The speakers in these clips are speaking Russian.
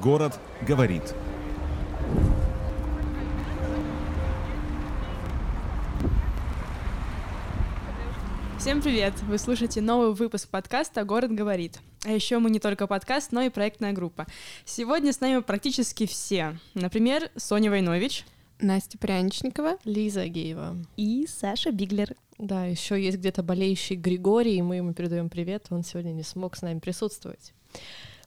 Город говорит. Всем привет! Вы слушаете новый выпуск подкаста «Город говорит». А еще мы не только подкаст, но и проектная группа. Сегодня с нами практически все. Например, Соня Войнович. Настя Пряничникова. Лиза Геева. И Саша Биглер. Да, еще есть где-то болеющий Григорий, и мы ему передаем привет. Он сегодня не смог с нами присутствовать.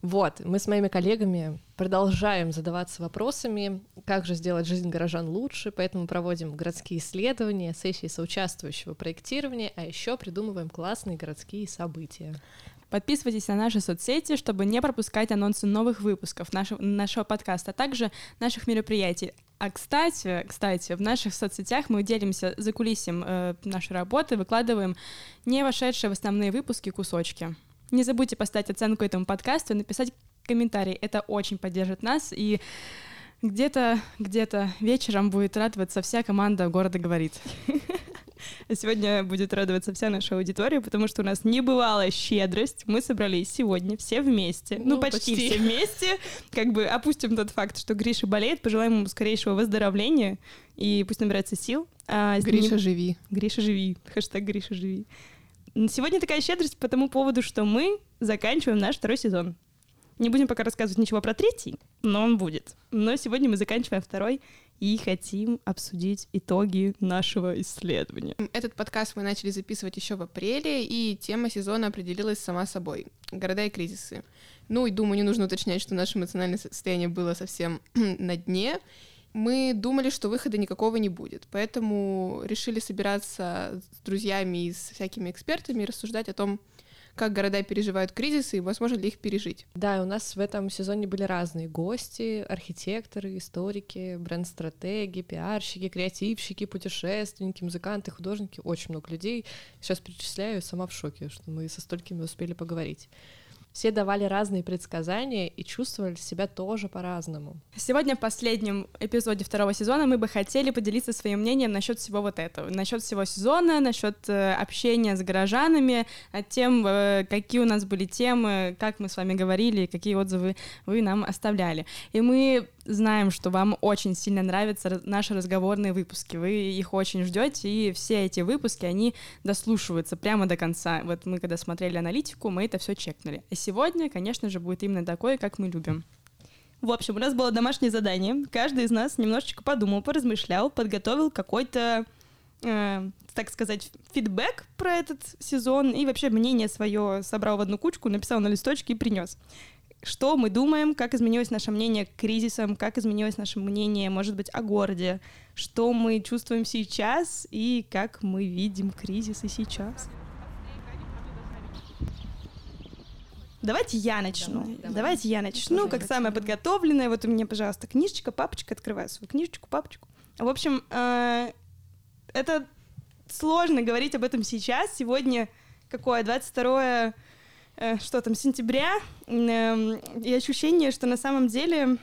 Вот, мы с моими коллегами продолжаем задаваться вопросами, как же сделать жизнь горожан лучше, поэтому проводим городские исследования, сессии соучаствующего проектирования, а еще придумываем классные городские события. Подписывайтесь на наши соцсети, чтобы не пропускать анонсы новых выпусков нашего, нашего подкаста, а также наших мероприятий. А кстати, кстати, в наших соцсетях мы делимся за кулисем э, нашей работы, выкладываем не вошедшие в основные выпуски кусочки. Не забудьте поставить оценку этому подкасту и написать комментарий. Это очень поддержит нас. И где-то, где-то вечером будет радоваться вся команда «Города говорит». А сегодня будет радоваться вся наша аудитория, потому что у нас небывалая щедрость. Мы собрались сегодня все вместе. Ну, ну почти, почти все вместе. Как бы опустим тот факт, что Гриша болеет, пожелаем ему скорейшего выздоровления и пусть набирается сил. А Гриша, ним... живи. Гриша, живи. Хэштег Гриша, живи. Сегодня такая щедрость по тому поводу, что мы заканчиваем наш второй сезон. Не будем пока рассказывать ничего про третий, но он будет. Но сегодня мы заканчиваем второй и хотим обсудить итоги нашего исследования. Этот подкаст мы начали записывать еще в апреле, и тема сезона определилась сама собой — города и кризисы. Ну и думаю, не нужно уточнять, что наше эмоциональное состояние было совсем на дне, мы думали, что выхода никакого не будет, поэтому решили собираться с друзьями и с всякими экспертами и рассуждать о том, как города переживают кризисы и возможно ли их пережить. Да, у нас в этом сезоне были разные гости, архитекторы, историки, бренд-стратеги, пиарщики, креативщики, путешественники, музыканты, художники, очень много людей. Сейчас перечисляю, сама в шоке, что мы со столькими успели поговорить. Все давали разные предсказания и чувствовали себя тоже по-разному. Сегодня в последнем эпизоде второго сезона мы бы хотели поделиться своим мнением насчет всего вот этого, насчет всего сезона, насчет э, общения с горожанами, над тем, э, какие у нас были темы, как мы с вами говорили, какие отзывы вы нам оставляли. И мы знаем, что вам очень сильно нравятся наши разговорные выпуски. Вы их очень ждете, и все эти выпуски, они дослушиваются прямо до конца. Вот мы, когда смотрели аналитику, мы это все чекнули. И сегодня, конечно же, будет именно такое, как мы любим. В общем, у нас было домашнее задание. Каждый из нас немножечко подумал, поразмышлял, подготовил какой-то, э, так сказать, фидбэк про этот сезон и вообще мнение свое собрал в одну кучку, написал на листочке и принес что мы думаем, как изменилось наше мнение к кризисам, как изменилось наше мнение, может быть, о городе, что мы чувствуем сейчас и как мы видим кризисы сейчас. Давайте я начну. Давай, давай. Давайте я начну, как самая подготовленная. Вот у меня, пожалуйста, книжечка, папочка. Открываю свою книжечку, папочку. В общем, э, это сложно говорить об этом сейчас. Сегодня какое? 22 Э, что там, сентября, эм, и ощущение, что на самом деле...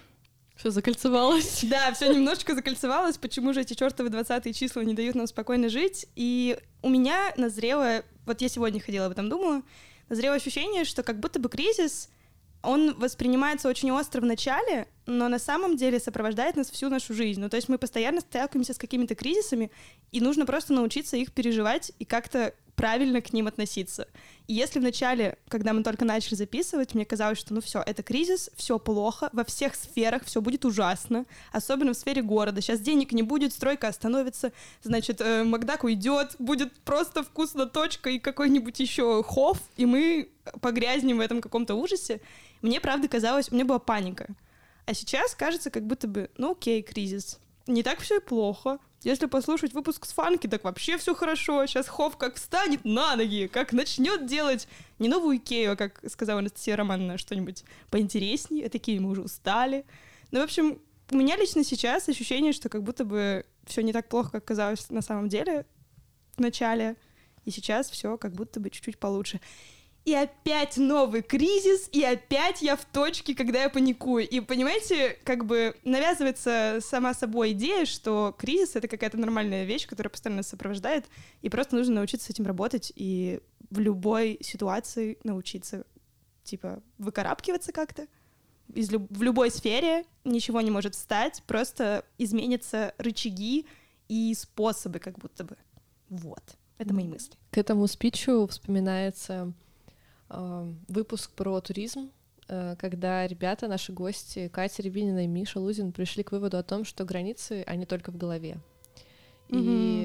Все закольцевалось. Да, все немножечко закольцевалось. Почему же эти чертовы 20 числа не дают нам спокойно жить? И у меня назрело, вот я сегодня ходила об этом думала, назрело ощущение, что как будто бы кризис, он воспринимается очень остро в начале, но на самом деле сопровождает нас всю нашу жизнь. Ну, то есть мы постоянно сталкиваемся с какими-то кризисами, и нужно просто научиться их переживать и как-то правильно к ним относиться. И если вначале, когда мы только начали записывать, мне казалось, что ну все, это кризис, все плохо, во всех сферах все будет ужасно, особенно в сфере города. Сейчас денег не будет, стройка остановится, значит, э, Макдак уйдет, будет просто вкусно точка и какой-нибудь еще хов, и мы погрязнем в этом каком-то ужасе. Мне, правда, казалось, мне была паника. А сейчас кажется, как будто бы, ну окей, кризис. Не так все и плохо. Если послушать выпуск с фанки, так вообще все хорошо. Сейчас Хов как встанет на ноги, как начнет делать не новую Икею, а, как сказала Анастасия Романовна, что-нибудь поинтереснее. Такие мы уже устали. Ну, в общем, у меня лично сейчас ощущение, что как будто бы все не так плохо, как казалось на самом деле в начале. И сейчас все как будто бы чуть-чуть получше и опять новый кризис, и опять я в точке, когда я паникую. И понимаете, как бы навязывается сама собой идея, что кризис — это какая-то нормальная вещь, которая постоянно сопровождает, и просто нужно научиться с этим работать и в любой ситуации научиться, типа, выкарабкиваться как-то. из люб- в любой сфере ничего не может встать, просто изменятся рычаги и способы как будто бы. Вот. Это мои мысли. К этому спичу вспоминается выпуск про туризм, э, когда ребята, наши гости, Катя Рябинина и Миша Лузин пришли к выводу о том, что границы, они только в голове. И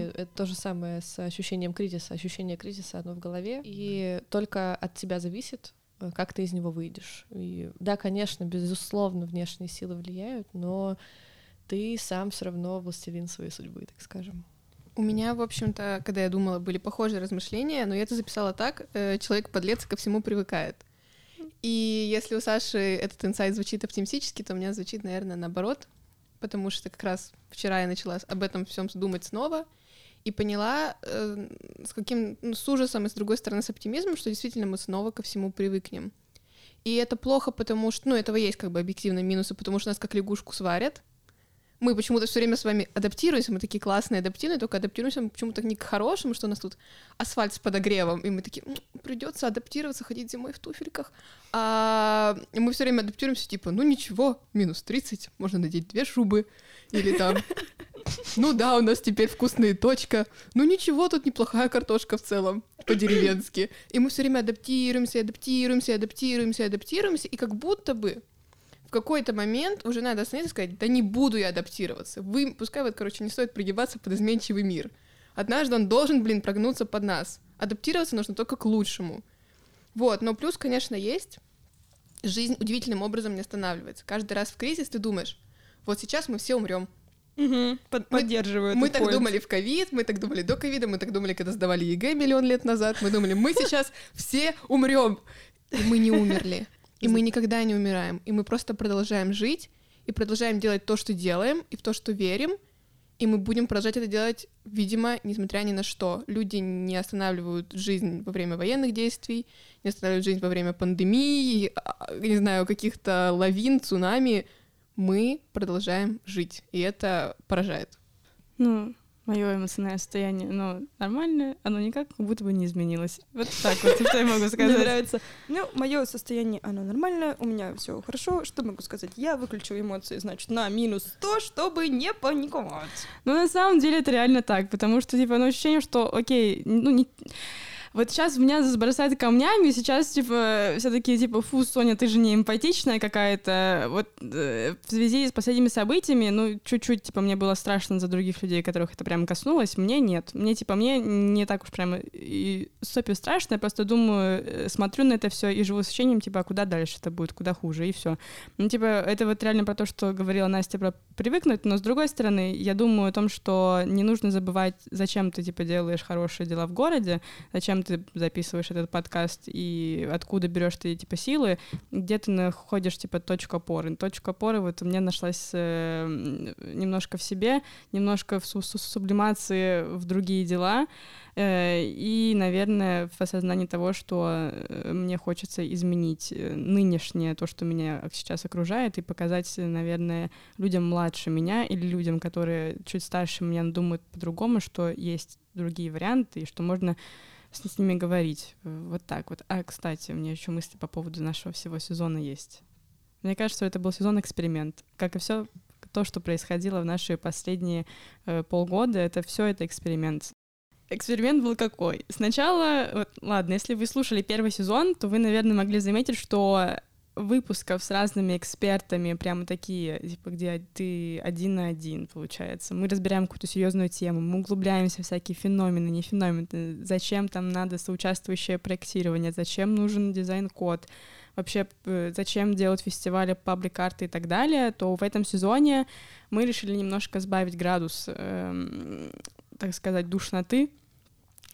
Мгм. это то же самое с ощущением кризиса. Ощущение кризиса, оно в голове. И только от тебя зависит, э, как ты из него выйдешь. И да, конечно, безусловно, внешние силы влияют, но ты сам все равно властелин своей судьбы, так скажем. У меня, в общем-то, когда я думала, были похожие размышления, но я это записала так, э, человек-подлец ко всему привыкает. И если у Саши этот инсайт звучит оптимистически, то у меня звучит, наверное, наоборот, потому что как раз вчера я начала об этом всем думать снова и поняла э, с каким ну, с ужасом и с другой стороны с оптимизмом, что действительно мы снова ко всему привыкнем. И это плохо, потому что, ну, этого есть как бы объективные минусы, потому что нас как лягушку сварят, мы почему-то все время с вами адаптируемся, мы такие классные, адаптивные, только адаптируемся почему-то не к хорошему, что у нас тут асфальт с подогревом, и мы такие, придется адаптироваться, ходить зимой в туфельках. А мы все время адаптируемся, типа, ну ничего, минус 30, можно надеть две шубы, или там, ну да, у нас теперь вкусная точка, ну ничего, тут неплохая картошка в целом, по-деревенски. И мы все время адаптируемся, адаптируемся, адаптируемся, адаптируемся, и как будто бы какой-то момент уже надо остановиться и сказать, да не буду я адаптироваться. Вы, пускай вот, короче, не стоит пригибаться под изменчивый мир. Однажды он должен, блин, прогнуться под нас. Адаптироваться нужно только к лучшему. Вот, но плюс, конечно, есть. Жизнь удивительным образом не останавливается. Каждый раз в кризис ты думаешь, вот сейчас мы все умрем. Под- поддерживаю Мы этот так point. думали в ковид, мы так думали до ковида, мы так думали, когда сдавали ЕГЭ миллион лет назад. Мы думали, мы сейчас все умрем. И мы не умерли. И мы никогда не умираем. И мы просто продолжаем жить, и продолжаем делать то, что делаем, и в то, что верим. И мы будем продолжать это делать, видимо, несмотря ни на что. Люди не останавливают жизнь во время военных действий, не останавливают жизнь во время пандемии, а, не знаю, каких-то лавин, цунами. Мы продолжаем жить, и это поражает. Ну, мое эмоциональное состояние, ну, нормальное, оно никак как будто бы не изменилось. Вот так вот, что я могу Мне сказать. нравится. Ну, мое состояние, оно нормальное, у меня все хорошо. Что могу сказать? Я выключу эмоции, значит, на минус 100, чтобы не паниковать. Ну, на самом деле это реально так, потому что, типа, ну, ощущение, что, окей, ну, не... Вот сейчас меня забросает камнями, сейчас, типа, все такие, типа, фу, Соня, ты же не эмпатичная какая-то. Вот э, в связи с последними событиями, ну, чуть-чуть, типа, мне было страшно за других людей, которых это прям коснулось, мне нет. Мне, типа, мне не так уж прям и супер страшно, я просто думаю, э, смотрю на это все и живу с ощущением, типа, а куда дальше это будет, куда хуже, и все. Ну, типа, это вот реально про то, что говорила Настя про привыкнуть, но с другой стороны, я думаю о том, что не нужно забывать, зачем ты, типа, делаешь хорошие дела в городе, зачем ты записываешь этот подкаст и откуда берешь ты, типа, силы, где ты находишь, типа, точку опоры. Точка опоры вот у меня нашлась э, немножко в себе, немножко в су- су- сублимации в другие дела, Э, и, наверное, в осознании того, что э, мне хочется изменить э, нынешнее, то, что меня сейчас окружает, и показать, наверное, людям младше меня или людям, которые чуть старше меня, думают по-другому, что есть другие варианты, и что можно с, с ними говорить. Э, Вот так вот. А, кстати, у меня еще мысли по поводу нашего всего сезона есть. Мне кажется, что это был сезон-эксперимент. Как и все то, что происходило в наши последние э, полгода, это все это эксперимент. Эксперимент был какой? Сначала, вот, ладно, если вы слушали первый сезон, то вы, наверное, могли заметить, что выпусков с разными экспертами, прямо такие, типа, где ты один на один, получается. Мы разбираем какую-то серьезную тему, мы углубляемся в всякие феномены, не феномены, зачем там надо соучаствующее проектирование, зачем нужен дизайн-код, вообще э, зачем делать фестивали, паблик-карты и так далее, то в этом сезоне мы решили немножко сбавить градус, эм, так сказать, душноты.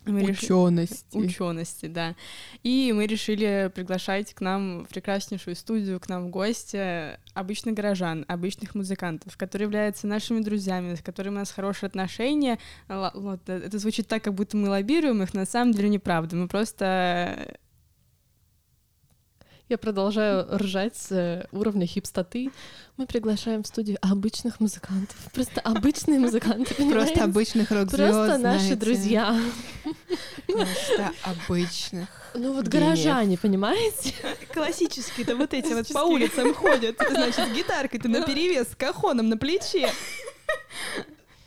Мы реши- Учености. учености, да. И мы решили приглашать к нам в прекраснейшую студию, к нам в гости обычных горожан, обычных музыкантов, которые являются нашими друзьями, с которыми у нас хорошие отношения. Вот, э, это звучит так, как будто мы лоббируем их, на самом деле неправда. Мы просто Я продолжаю ржать с э, уровня хипстоты. Мы приглашаем в студию обычных музыкантов. Просто обычные музыканты, понимаете? Просто обычных рок Просто наши друзья. Просто обычных. Ну вот Гениев. горожане, понимаете? Классические-то вот эти вот по улицам ходят, значит, с гитаркой-то наперевес, с кахоном на плече.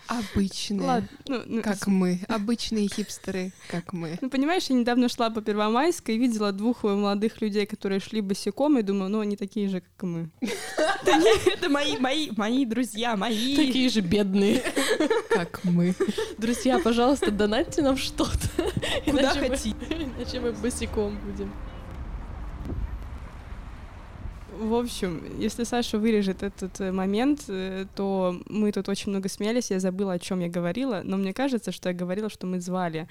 Обычные. Ладно, ну, ну, Как мы. Обычные хипстеры, как мы. Ну, понимаешь, я недавно шла по Первомайской и видела двух э, молодых людей, которые шли босиком, и думаю, ну, они такие же, как и мы. Это мои, мои, мои друзья, мои. Такие же бедные. Как мы. Друзья, пожалуйста, донатьте нам что-то. Куда хотите. Иначе мы босиком будем. В общем, если Саша вырежет этот э, момент, э, то мы тут очень много смеялись, я забыла, о чем я говорила, но мне кажется, что я говорила, что мы звали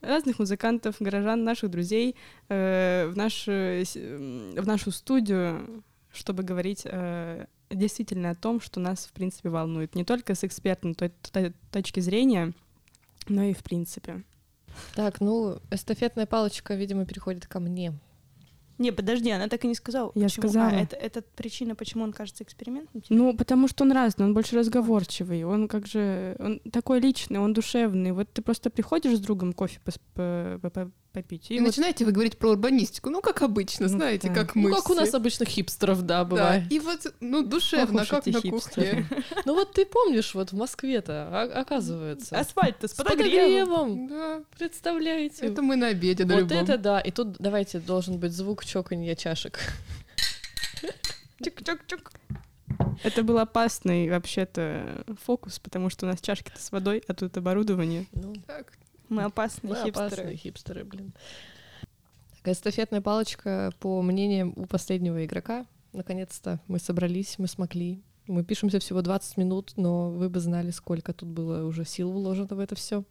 разных музыкантов, горожан, наших друзей э, в, наш, э, в нашу студию, чтобы говорить э, действительно о том, что нас, в принципе, волнует. Не только с экспертной то- то- точки зрения, но и в принципе. Так, ну, эстафетная палочка, видимо, переходит ко мне. Не, подожди, она так и не сказала. Я почему. сказала. А, это, это причина, почему он кажется экспериментом? Ну, потому что он разный, он больше разговорчивый, он как же, он такой личный, он душевный. Вот ты просто приходишь с другом кофе попить, и, И вот начинаете вы говорить про урбанистику. Ну, как обычно, Ну, знаете, да. как мы Ну, как у нас все. обычных хипстеров, да, Да, бывает. и вот, ну, душевно, Ох как на хипстеры. кухне. Ну вот ты помнишь, вот в Москве-то, а- оказывается. Асфальт-то с С подогревом. Да, Представляете? это мы на обеде на вот любом. это да. И тут давайте должен быть звук чоканья чашек. Чук-чук-чук. это был опасный вообще-то фокус, потому что у нас чашки-то с водой, а тут оборудование. Ну, Так, Мы опасные мы хипстеры. опасные хипстеры, блин. Так, эстафетная палочка, по мнениям у последнего игрока. Наконец-то мы собрались, мы смогли. Мы пишемся всего 20 минут, но вы бы знали, сколько тут было уже сил вложено в это все.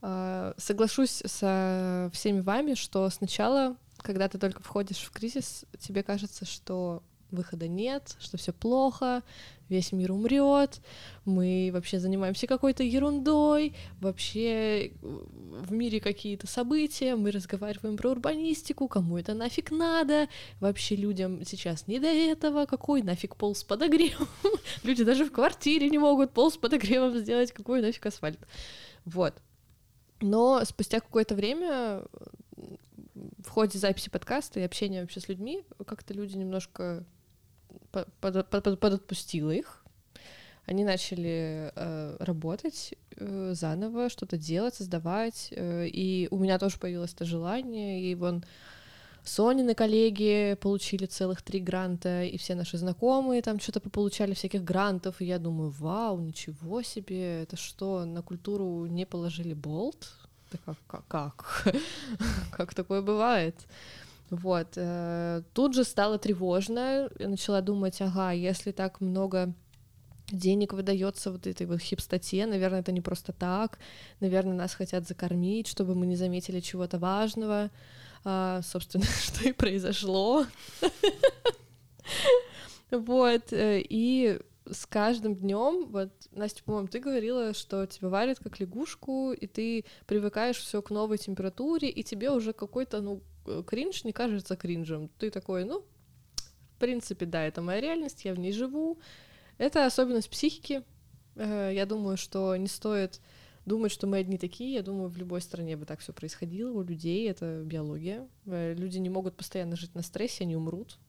Соглашусь со всеми вами, что сначала, когда ты только входишь в кризис, тебе кажется, что выхода нет, что все плохо, весь мир умрет, мы вообще занимаемся какой-то ерундой, вообще в мире какие-то события, мы разговариваем про урбанистику, кому это нафиг надо, вообще людям сейчас не до этого, какой нафиг пол с подогревом, люди даже в квартире не могут пол с подогревом сделать, какой нафиг асфальт. Вот. Но спустя какое-то время в ходе записи подкаста и общения вообще с людьми как-то люди немножко под- под- под- подотпустило их. Они начали э, работать э, заново, что-то делать, создавать. э, и у меня тоже появилось это желание. И вон Сонины коллеги получили целых три гранта, и все наши знакомые там что-то получали всяких грантов, и я думаю, вау, ничего себе, это что, на культуру не положили болт? Да как, как, как? как такое бывает? Вот. э, Тут же стало тревожно. Я начала думать, ага, если так много денег выдается вот этой вот хипстоте, наверное, это не просто так, наверное, нас хотят закормить, чтобы мы не заметили чего-то важного, А, собственно, что и произошло. Вот, э, и с каждым днем, вот, Настя, по-моему, ты говорила, что тебя варят как лягушку, и ты привыкаешь все к новой температуре, и тебе уже какой-то, ну, кринж не кажется кринжем. Ты такой, ну, в принципе, да, это моя реальность, я в ней живу. Это особенность психики. Э, Я думаю, что не стоит думать, что мы одни такие. Я думаю, в любой стране бы так все происходило. У людей это биология. Э, Люди не могут постоянно жить на стрессе, они умрут.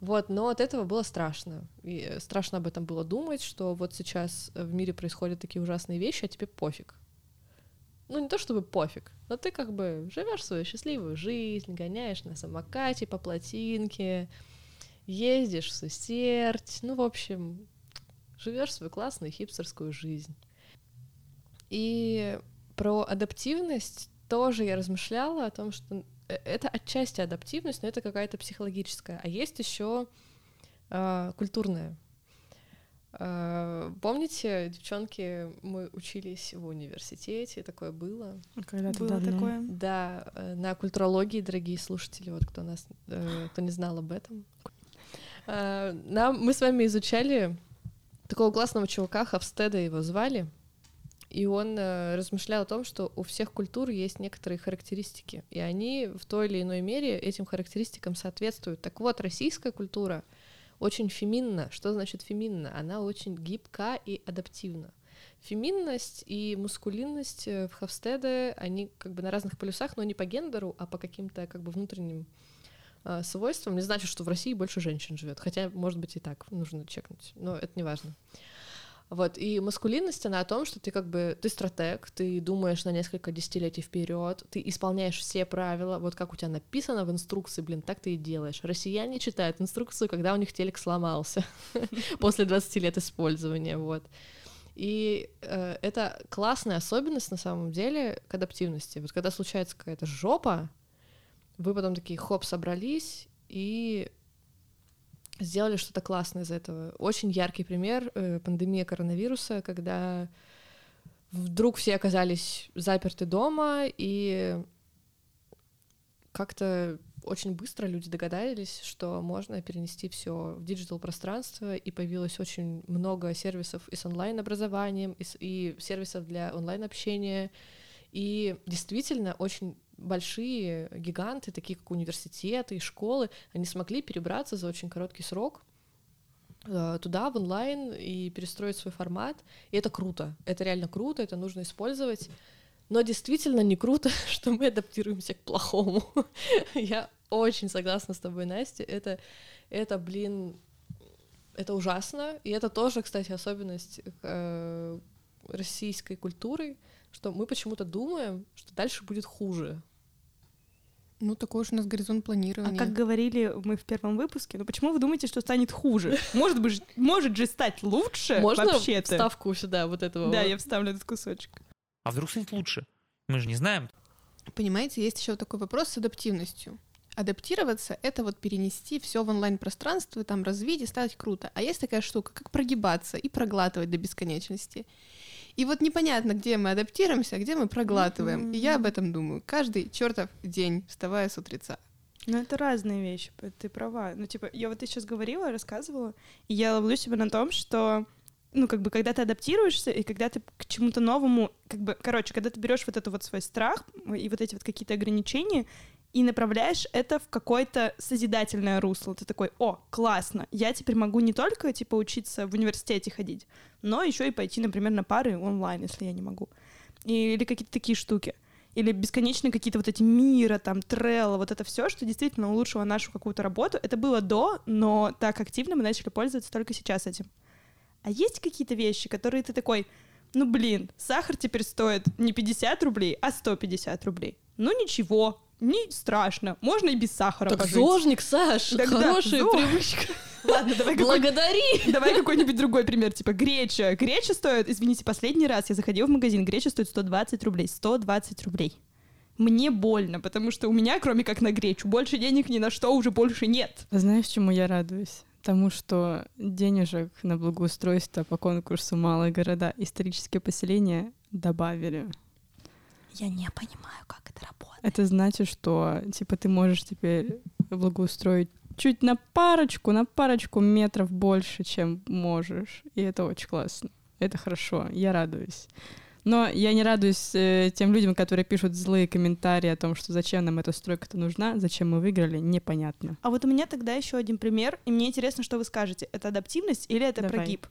Вот, но от этого было страшно. И э, страшно об этом было думать, что вот сейчас в мире происходят такие ужасные вещи, а тебе пофиг. Ну, не то чтобы пофиг, но ты как бы живешь свою счастливую жизнь, гоняешь на самокате по плотинке, ездишь в Сустерть, ну, в общем, живешь свою классную хипстерскую жизнь. И про адаптивность тоже я размышляла о том, что э, это отчасти адаптивность, но это какая-то психологическая, а есть еще культурная. А, Помните, девчонки, мы учились в университете, такое было. Когда-то Было давно. такое. Да, э, на культурологии, дорогие слушатели, вот кто нас, э, кто не знал об этом. Нам, мы с вами изучали такого классного чувака, Хавстеда его звали, и он э, размышлял о том, что у всех культур есть некоторые характеристики, и они в той или иной мере этим характеристикам соответствуют. Так вот, российская культура очень феминна. Что значит феминна? Она очень гибка и адаптивна. Феминность и мускулинность э, в Хавстеде, они как бы на разных полюсах, но не по гендеру, а по каким-то как бы внутренним э, свойствам. Не значит, что в России больше женщин живет, хотя, может быть, и так нужно чекнуть, но это не важно. Вот, и маскулинность, она о том, что ты как бы, ты стратег, ты думаешь на несколько десятилетий вперед, ты исполняешь все правила, вот как у тебя написано в инструкции, блин, так ты и делаешь. Россияне читают инструкцию, когда у них телек сломался после 20 лет использования, вот. И э, это классная особенность на самом деле к адаптивности. Вот когда случается какая-то жопа, вы потом такие хоп собрались и сделали что-то классное из этого. Очень яркий пример э, пандемия коронавируса, когда вдруг все оказались заперты дома, и как-то очень быстро люди догадались, что можно перенести все в digital пространство, и появилось очень много сервисов и с онлайн-образованием, и, и сервисов для онлайн-общения. И действительно очень большие гиганты, такие как университеты и школы, они смогли перебраться за очень короткий срок э, туда, в онлайн, и перестроить свой формат. И это круто. Это реально круто, это нужно использовать. Но действительно не круто, что мы адаптируемся к плохому. Я очень согласна с тобой, Настя. Это, это блин, это ужасно. И это тоже, кстати, особенность э, российской культуры, что мы почему-то думаем, что дальше будет хуже. Ну, такой уж у нас горизонт планирования. А как говорили мы в первом выпуске, ну почему вы думаете, что станет хуже? Может быть, может же стать лучше Можно вообще-то? вставку сюда вот этого? Да, вот? я вставлю этот кусочек. А вдруг станет лучше? Мы же не знаем. Понимаете, есть еще такой вопрос с адаптивностью. Адаптироваться — это вот перенести все в онлайн-пространство, там развить и стать круто. А есть такая штука, как прогибаться и проглатывать до бесконечности. И вот непонятно, где мы адаптируемся, а где мы проглатываем. Mm-hmm. И я об этом думаю каждый чертов день, вставая с утреца. Ну, это разные вещи, ты права. Ну, типа, я вот ты сейчас говорила, рассказывала, и я ловлю себя на том, что ну, как бы, когда ты адаптируешься, и когда ты к чему-то новому, как бы, короче, когда ты берешь вот это вот свой страх и вот эти вот какие-то ограничения, и направляешь это в какое-то созидательное русло. Ты такой, о, классно, я теперь могу не только, типа, учиться в университете ходить, но еще и пойти, например, на пары онлайн, если я не могу. Или какие-то такие штуки. Или бесконечные какие-то вот эти мира, там, трелла, вот это все, что действительно улучшило нашу какую-то работу. Это было до, но так активно мы начали пользоваться только сейчас этим. А есть какие-то вещи, которые ты такой, ну блин, сахар теперь стоит не 50 рублей, а 150 рублей. Ну ничего, не страшно, можно и без сахара Так пожить. зожник, Саш, Тогда хорошая зож. привычка. Ладно, давай какой- Благодари! Давай какой-нибудь другой пример, типа греча. Греча стоит, извините, последний раз я заходила в магазин, греча стоит 120 рублей. 120 рублей. Мне больно, потому что у меня, кроме как на гречу, больше денег ни на что уже больше нет. Знаешь, чему я радуюсь? Тому, что денежек на благоустройство по конкурсу «Малые города. Исторические поселения» добавили. Я не понимаю, как это работает. Это значит, что типа ты можешь теперь благоустроить чуть на парочку, на парочку метров больше, чем можешь. И это очень классно. Это хорошо. Я радуюсь. Но я не радуюсь э, тем людям, которые пишут злые комментарии о том, что зачем нам эта стройка-то нужна, зачем мы выиграли, непонятно. А вот у меня тогда еще один пример, и мне интересно, что вы скажете. Это адаптивность или это Давай. прогиб?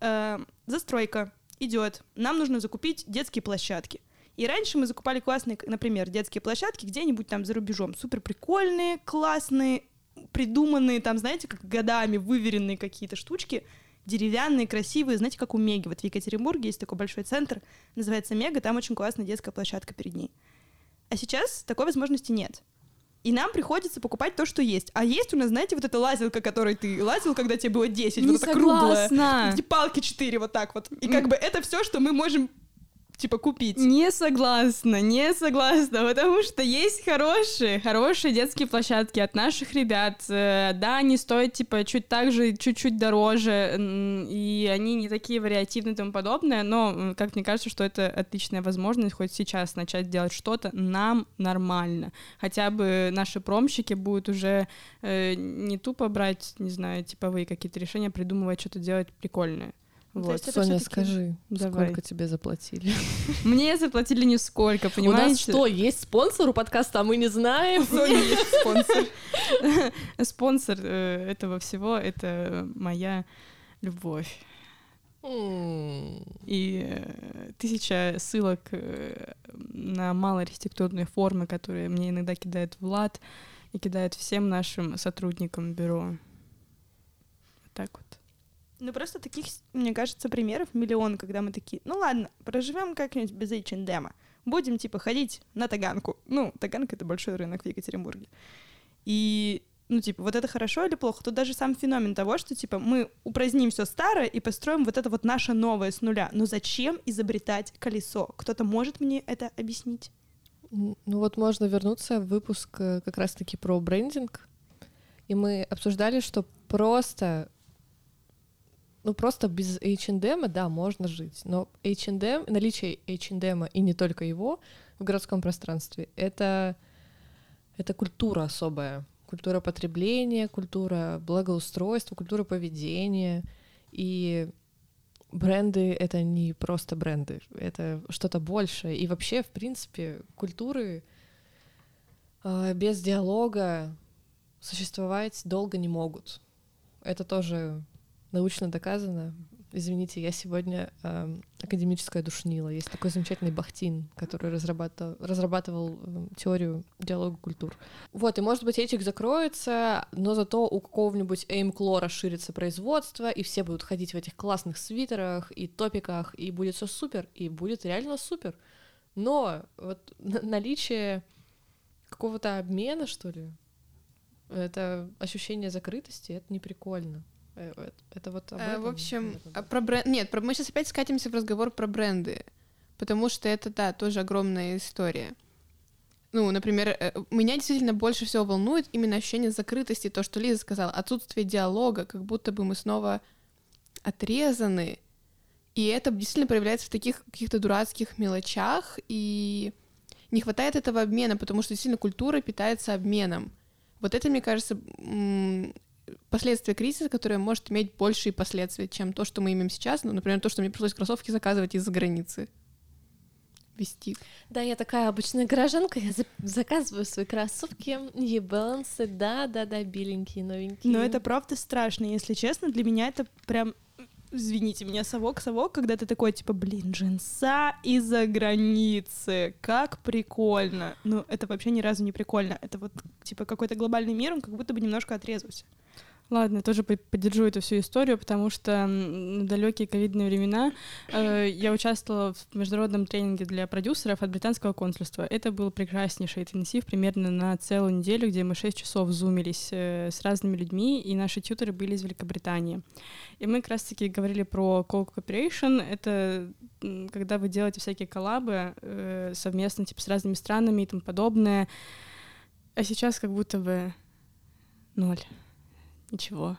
Э, застройка идет. Нам нужно закупить детские площадки. И раньше мы закупали классные, например, детские площадки где-нибудь там за рубежом. Супер прикольные, классные, придуманные там, знаете, как годами выверенные какие-то штучки, деревянные, красивые, знаете, как у Меги. Вот в Екатеринбурге есть такой большой центр, называется Мега, там очень классная детская площадка перед ней. А сейчас такой возможности нет. И нам приходится покупать то, что есть. А есть у нас, знаете, вот эта лазилка, которой ты лазил, когда тебе было 10, вот эта круглая. Эти палки 4 вот так вот. И как бы это все, что мы можем, типа, купить. Не согласна, не согласна, потому что есть хорошие, хорошие детские площадки от наших ребят. Э, Да, они стоят, типа, чуть так же, чуть-чуть дороже, и они не такие вариативные и тому подобное, но, как мне кажется, что это отличная возможность хоть сейчас начать делать что-то нам нормально. Хотя бы наши промщики будут уже э, не тупо брать, не знаю, типовые какие-то решения, придумывать что-то делать прикольное. Ну, Вот. Соня, скажи, Давай. сколько тебе заплатили? Мне заплатили нисколько, У нас понимаете? что, есть спонсор у подкаста, а мы не знаем? Соня есть спонсор. Спонсор э, этого всего — это моя любовь. И э, тысяча ссылок э, на малоархитектурные формы, которые мне иногда кидает Влад и кидает всем нашим сотрудникам бюро. Вот так вот. Ну, просто таких, мне кажется, примеров миллион, когда мы такие, ну ладно, проживем как-нибудь без H&M. Будем, типа, ходить на Таганку. Ну, Таганка — это большой рынок в Екатеринбурге. И, ну, типа, вот это хорошо или плохо? Тут даже сам феномен того, что, типа, мы упраздним все старое и построим вот это вот наше новое с нуля. Но зачем изобретать колесо? Кто-то может мне это объяснить? Ну вот можно вернуться в выпуск э, как раз-таки про брендинг. И мы обсуждали, что просто, ну просто без H&M, да, можно жить. Но H&M, наличие H&M и не только его в городском пространстве, это, это культура особая. Культура потребления, культура благоустройства, культура поведения. И бренды — это не просто бренды, это что-то большее. И вообще, в принципе, культуры э, без диалога существовать долго не могут. Это тоже научно доказано. Извините, я сегодня э, академическая душнила. Есть такой замечательный Бахтин, который разрабатывал, разрабатывал э, теорию диалога культур. Вот, и может быть этих закроется, но зато у какого-нибудь Эймкло расширится производство, и все будут ходить в этих классных свитерах и топиках, и будет все супер, и будет реально супер. Но вот на- наличие какого-то обмена, что ли, это ощущение закрытости, это не прикольно. Э, э, Это вот об Э, этом, В общем, а про бренд... Нет, про- мы сейчас опять скатимся в разговор про бренды, потому что это, да, тоже огромная история. Ну, например, меня действительно больше всего волнует именно ощущение закрытости, то, что Лиза сказала, отсутствие диалога, как будто бы мы снова отрезаны, и это действительно проявляется в таких каких-то дурацких мелочах, и не хватает этого обмена, потому что действительно культура питается обменом. Вот это, мне кажется, последствия кризиса, которое может иметь большие последствия, чем то, что мы имеем сейчас. Ну, например, то, что мне пришлось кроссовки заказывать из-за границы. Вести. Да, я такая обычная горожанка, я за- заказываю свои кроссовки, ебанцы, да-да-да, беленькие, новенькие. Но это правда страшно, если честно. Для меня это прям извините меня, совок-совок, когда ты такой, типа, блин, джинса из-за границы, как прикольно. Ну, это вообще ни разу не прикольно. Это вот, типа, какой-то глобальный мир, он как будто бы немножко отрезался. Ладно, тоже по- поддержу эту всю историю, потому что в далекие ковидные времена э, я участвовала в международном тренинге для продюсеров от британского консульства. Это был прекраснейший интенсив примерно на целую неделю, где мы 6 часов зумились э, с разными людьми, и наши тьютеры были из Великобритании. И мы как раз-таки говорили про co-cooperation. Это когда вы делаете всякие коллабы э, совместно типа, с разными странами и тому подобное. А сейчас как будто бы ноль. Ничего.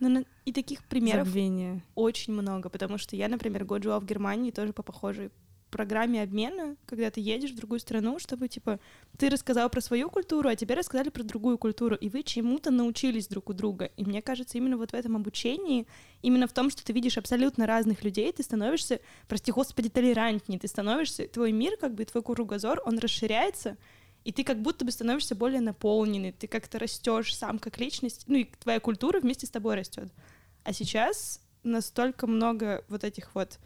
Ну, и таких примеров Забвение. очень много, потому что я, например, год жила в Германии тоже по похожей программе обмена, когда ты едешь в другую страну, чтобы, типа, ты рассказал про свою культуру, а тебе рассказали про другую культуру, и вы чему-то научились друг у друга. И мне кажется, именно вот в этом обучении, именно в том, что ты видишь абсолютно разных людей, ты становишься, прости господи, толерантнее, ты становишься, твой мир, как бы, твой кругозор, он расширяется, и ты как будто бы становишься более наполненный, ты как-то растешь сам как личность, ну и твоя культура вместе с тобой растет. А сейчас настолько много вот этих вот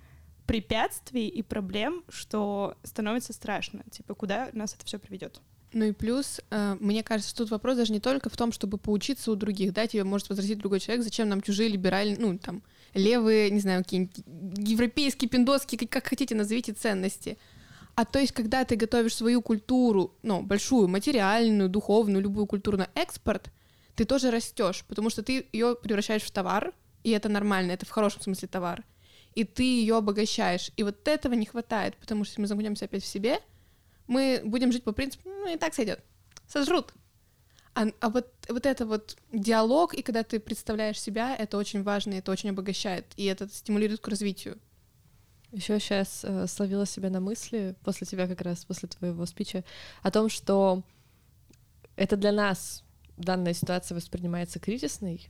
препятствий и проблем, что становится страшно. Типа, куда нас это все приведет? Ну и плюс, э, мне кажется, тут вопрос даже не только в том, чтобы поучиться у других, да, тебе может возразить другой человек, зачем нам чужие либеральные, ну, там, левые, не знаю, какие-нибудь европейские, пиндоские, как- как хотите, назовите ценности. А то есть, когда ты готовишь свою культуру, ну, большую, материальную, духовную, любую культуру на экспорт, ты тоже растешь, потому что ты ее превращаешь в товар, и это нормально, это в хорошем смысле товар, и ты ее обогащаешь. И вот этого не хватает, потому что если мы замкнемся опять в себе, мы будем жить по принципу, ну и так сойдет, сожрут. А, а вот, вот это вот диалог, и когда ты представляешь себя, это очень важно, это очень обогащает, и это стимулирует к развитию. Еще сейчас э, словила себя на мысли после тебя как раз, после твоего спича, о том, что это для нас данная ситуация воспринимается кризисной,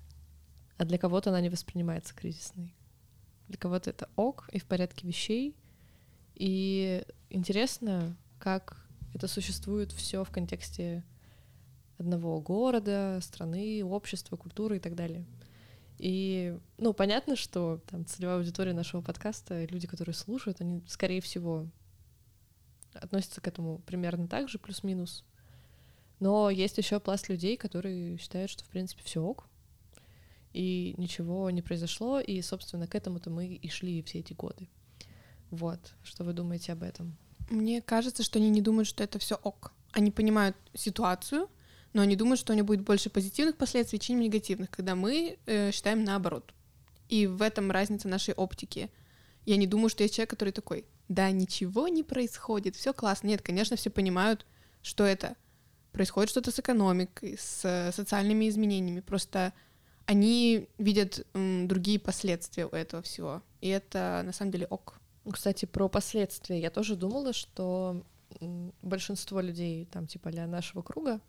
а для кого-то она не воспринимается кризисной. для кого-то это ок и в порядке вещей. И интересно, как это существует все в контексте одного города, страны, общества, культуры и так далее. И, ну, понятно, что там целевая аудитория нашего подкаста, люди, которые слушают, они, скорее всего, относятся к этому примерно так же, плюс-минус. Но есть еще пласт людей, которые считают, что, в принципе, все ок, и ничего не произошло, и, собственно, к этому-то мы и шли все эти годы. Вот, что вы думаете об этом? Мне кажется, что они не думают, что это все ок. Они понимают ситуацию, но они думают, что у нее будет больше позитивных последствий, чем негативных, когда мы э, считаем наоборот. И в этом разница нашей оптики. Я не думаю, что есть человек, который такой, да, ничего не происходит, все классно. Нет, конечно, все понимают, что это происходит что-то с экономикой, с социальными изменениями. Просто они видят м, другие последствия у этого всего. И это на самом деле ок. Кстати, про последствия. Я тоже думала, что большинство людей, там, типа, для нашего круга,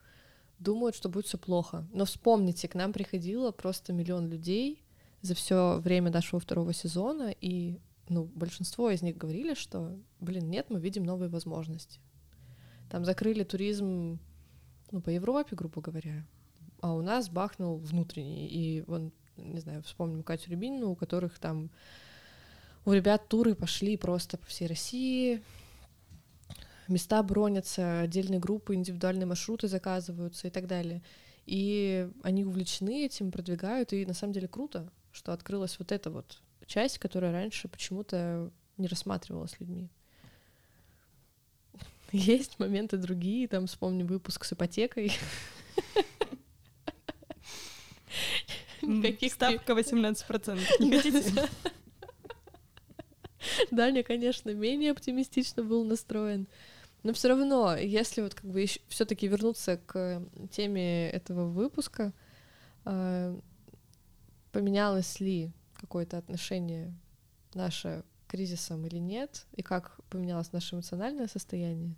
думают, что будет все плохо. Но вспомните, к нам приходило просто миллион людей за все время нашего второго сезона, и ну, большинство из них говорили, что, блин, нет, мы видим новые возможности. Там закрыли туризм, ну, по Европе, грубо говоря, а у нас бахнул внутренний. И вон, не знаю, вспомним Катю Рябинину, у которых там у ребят туры пошли просто по всей России, места бронятся, отдельные группы, индивидуальные маршруты заказываются и так далее. И они увлечены этим, продвигают, и на самом деле круто, что открылась вот эта вот часть, которая раньше почему-то не рассматривалась людьми. Есть моменты другие, там вспомню выпуск с ипотекой. Никаких Ставка 18%. Не хотите? Даня, конечно, менее оптимистично был настроен. Но все равно, если вот как бы все-таки вернуться к теме этого выпуска, э, поменялось ли какое-то отношение наше к кризисам или нет, и как поменялось наше эмоциональное состояние,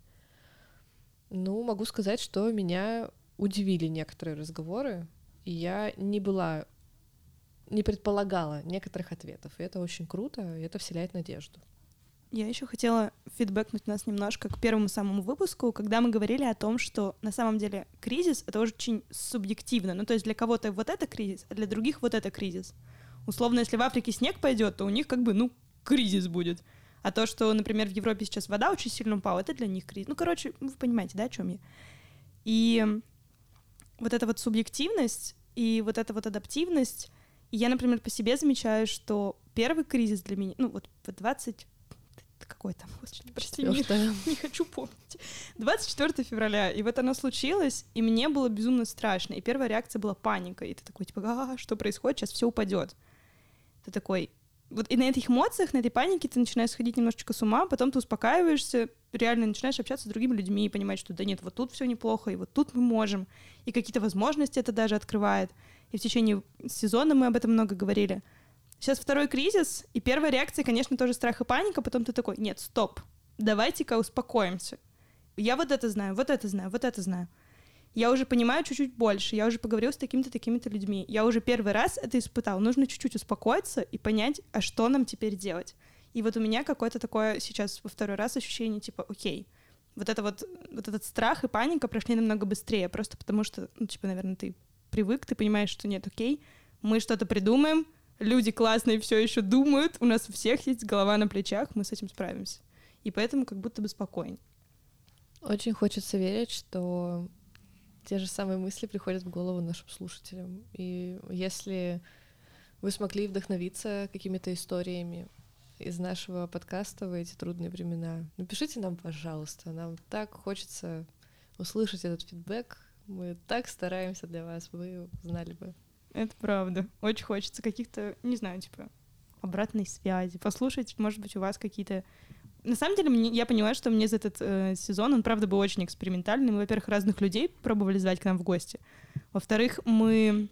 ну, могу сказать, что меня удивили некоторые разговоры, и я не была, не предполагала некоторых ответов, и это очень круто, и это вселяет надежду. Я еще хотела фидбэкнуть нас немножко к первому самому выпуску, когда мы говорили о том, что на самом деле кризис — это очень субъективно. Ну, то есть для кого-то вот это кризис, а для других вот это кризис. Условно, если в Африке снег пойдет, то у них как бы, ну, кризис будет. А то, что, например, в Европе сейчас вода очень сильно упала, это для них кризис. Ну, короче, вы понимаете, да, о чем я? И вот эта вот субъективность и вот эта вот адаптивность, я, например, по себе замечаю, что первый кризис для меня, ну, вот в 20 какой там, господи, прости, не, не хочу помнить. 24 февраля, и вот оно случилось, и мне было безумно страшно, и первая реакция была паника, и ты такой, типа, а, что происходит, сейчас все упадет. Ты такой, вот и на этих эмоциях, на этой панике ты начинаешь сходить немножечко с ума, потом ты успокаиваешься, реально начинаешь общаться с другими людьми и понимать, что да нет, вот тут все неплохо, и вот тут мы можем, и какие-то возможности это даже открывает. И в течение сезона мы об этом много говорили — Сейчас второй кризис, и первая реакция, конечно, тоже страх и паника, потом ты такой, нет, стоп, давайте-ка успокоимся. Я вот это знаю, вот это знаю, вот это знаю. Я уже понимаю чуть-чуть больше, я уже поговорил с такими-то, такими-то людьми. Я уже первый раз это испытал. Нужно чуть-чуть успокоиться и понять, а что нам теперь делать. И вот у меня какое-то такое сейчас во второй раз ощущение, типа, окей, вот это вот, вот этот страх и паника прошли намного быстрее, просто потому что, ну, типа, наверное, ты привык, ты понимаешь, что нет, окей, мы что-то придумаем, люди классные все еще думают, у нас у всех есть голова на плечах, мы с этим справимся. И поэтому как будто бы спокойней. Очень хочется верить, что те же самые мысли приходят в голову нашим слушателям. И если вы смогли вдохновиться какими-то историями из нашего подкаста в эти трудные времена, напишите нам, пожалуйста. Нам так хочется услышать этот фидбэк. Мы так стараемся для вас, вы знали бы. Это правда. Очень хочется каких-то, не знаю, типа, обратной связи, послушать, может быть, у вас какие-то... На самом деле, мне, я поняла, что мне за этот э, сезон, он, правда, был очень экспериментальный. Мы, во-первых, разных людей пробовали звать к нам в гости. Во-вторых, мы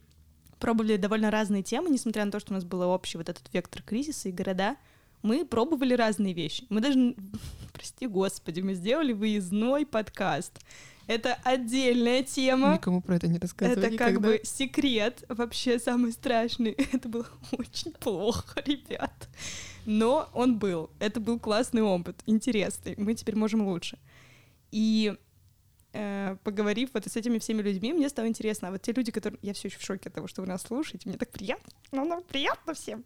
пробовали довольно разные темы, несмотря на то, что у нас был общий вот этот вектор кризиса и города. Мы пробовали разные вещи. Мы даже, прости господи, мы сделали выездной подкаст. Это отдельная тема. Никому про это не рассказывай Это как никогда. бы секрет, вообще самый страшный. Это было очень плохо, ребят. Но он был. Это был классный опыт, интересный. Мы теперь можем лучше. И э, поговорив вот с этими всеми людьми, мне стало интересно. А вот те люди, которые... Я все еще в шоке от того, что вы нас слушаете. Мне так приятно. Ну, нам приятно всем.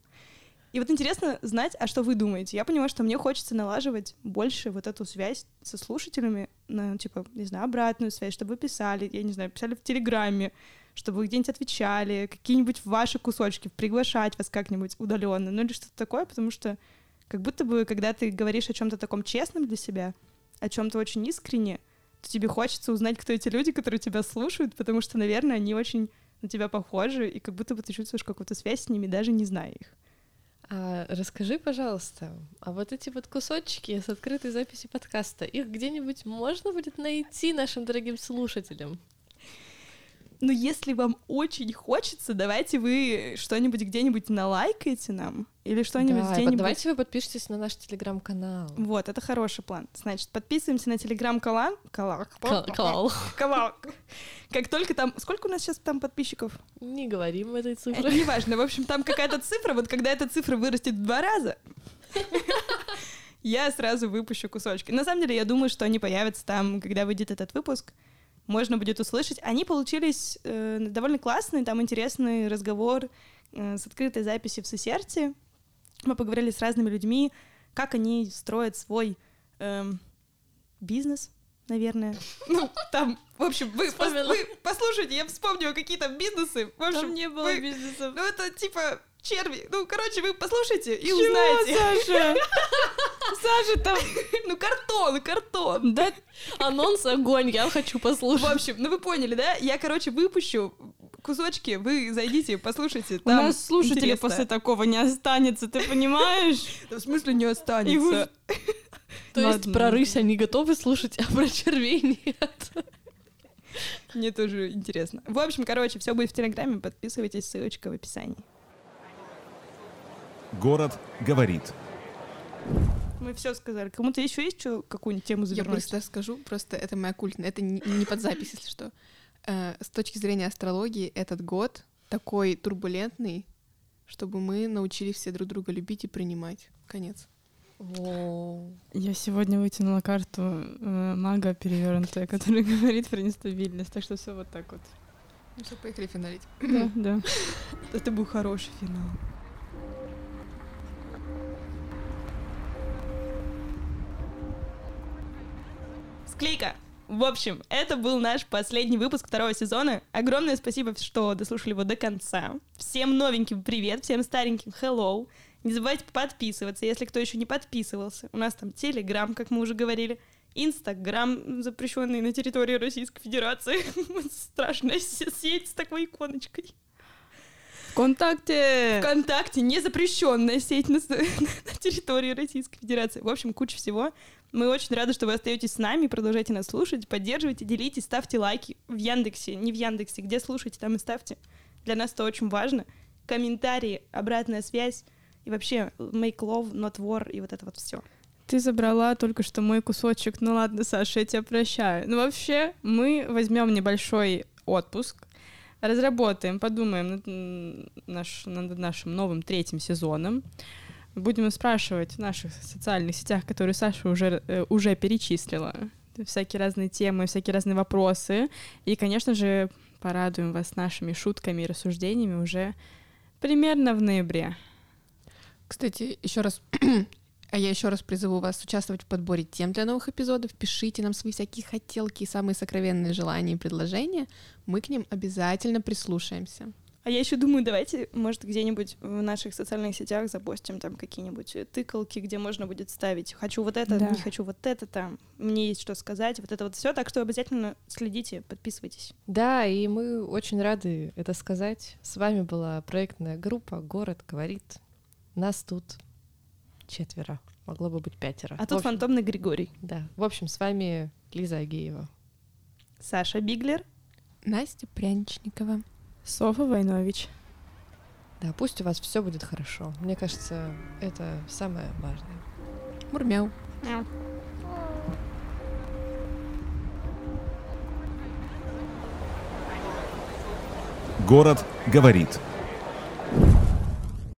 И вот интересно знать, а что вы думаете. Я поняла, что мне хочется налаживать больше вот эту связь со слушателями, на, типа, не знаю, обратную связь, чтобы вы писали, я не знаю, писали в Телеграме, чтобы вы где-нибудь отвечали, какие-нибудь ваши кусочки, приглашать вас как-нибудь удаленно, ну или что-то такое, потому что как будто бы, когда ты говоришь о чем-то таком честном для себя, о чем-то очень искренне, то тебе хочется узнать, кто эти люди, которые тебя слушают, потому что, наверное, они очень на тебя похожи, и как будто бы ты чувствуешь какую-то связь с ними, даже не зная их. А расскажи, пожалуйста, а вот эти вот кусочки с открытой записи подкаста, их где-нибудь можно будет найти нашим дорогим слушателям? Но если вам очень хочется, давайте вы что-нибудь где-нибудь налайкаете нам или что-нибудь Да, где-нибудь. давайте вы подпишитесь на наш телеграм-канал. Вот, это хороший план. Значит, подписываемся на телеграм-канал. Канал. Канал. Как только там... Сколько у нас сейчас там подписчиков? Не говорим этой Э, цифры. Неважно. В общем, там какая-то цифра. Вот когда эта цифра вырастет в два раза, я сразу выпущу кусочки. На самом деле, я думаю, что они появятся там, когда выйдет этот выпуск. Можно будет услышать. Они получились э, довольно классные. Там интересный разговор э, с открытой записью в Сесерте. Мы поговорили с разными людьми, как они строят свой эм, бизнес, наверное. Ну, там, в общем, вы, пос- вы послушайте, я вспомнила какие там бизнесы. В общем, Там не было вы- бизнесов. ну, это типа черви. Ну, короче, вы послушайте и узнаете. Саша? Саша там... Ну, картон, картон. Да, Анонс огонь, я хочу В послушать. общем, ну вы поняли, да? Я, короче, выпущу кусочки, вы зайдите, послушайте. у нас слушателей интересно. после такого не останется, ты понимаешь? В смысле не останется? То есть про рысь они готовы слушать, а про червей нет. Мне тоже интересно. В общем, короче, все будет в Телеграме, подписывайтесь, ссылочка в описании. Город говорит. Мы все сказали. Кому-то еще есть что, какую-нибудь тему Я завернуть? просто скажу, просто это моя культная, это не, не под запись, если что. Э, с точки зрения астрологии, этот год такой турбулентный, чтобы мы научились все друг друга любить и принимать. Конец. О, Я сегодня вытянула карту э, мага перевернутая, которая говорит про нестабильность, так что все вот так вот. Ну что, поехали финалить. Да, да. Это был хороший финал. Склейка! В общем, это был наш последний выпуск второго сезона. Огромное спасибо, что дослушали его до конца. Всем новеньким привет, всем стареньким hello. Не забывайте подписываться, если кто еще не подписывался. У нас там Телеграм, как мы уже говорили, Инстаграм, запрещенный на территории Российской Федерации. Страшная се- сеть с такой иконочкой. ВКонтакте! ВКонтакте не запрещенная сеть на, на территории Российской Федерации. В общем, куча всего. Мы очень рады, что вы остаетесь с нами, продолжайте нас слушать, поддерживайте, делитесь, ставьте лайки в Яндексе, не в Яндексе, где слушаете, там и ставьте. Для нас это очень важно. Комментарии, обратная связь и вообще make love, not war и вот это вот все. Ты забрала только что мой кусочек. Ну ладно, Саша, я тебя прощаю. Ну вообще, мы возьмем небольшой отпуск, разработаем, подумаем над, наш, над нашим новым третьим сезоном. Будем спрашивать в наших социальных сетях, которые Саша уже, э, уже перечислила, всякие разные темы, всякие разные вопросы. И, конечно же, порадуем вас нашими шутками и рассуждениями уже примерно в ноябре. Кстати, еще раз, а я еще раз призыву вас участвовать в подборе тем для новых эпизодов. Пишите нам свои всякие хотелки и самые сокровенные желания и предложения. Мы к ним обязательно прислушаемся. А я еще думаю, давайте, может, где-нибудь в наших социальных сетях запостим там какие-нибудь тыкалки, где можно будет ставить «хочу вот это, Да. не хочу вот это там, мне есть что сказать», вот это вот все. Так что обязательно следите, подписывайтесь. Да, и мы очень рады это сказать. С вами была проектная группа «Город говорит». Нас тут четверо. Могло бы быть пятеро. А В тут общем, фантомный Григорий. Да. В общем, с вами Лиза Агеева. Саша Биглер. Настя Пряничникова. Софа Войнович. Да, пусть у вас все будет хорошо. Мне кажется, это самое важное. Мурмяу. Мяу. Город говорит.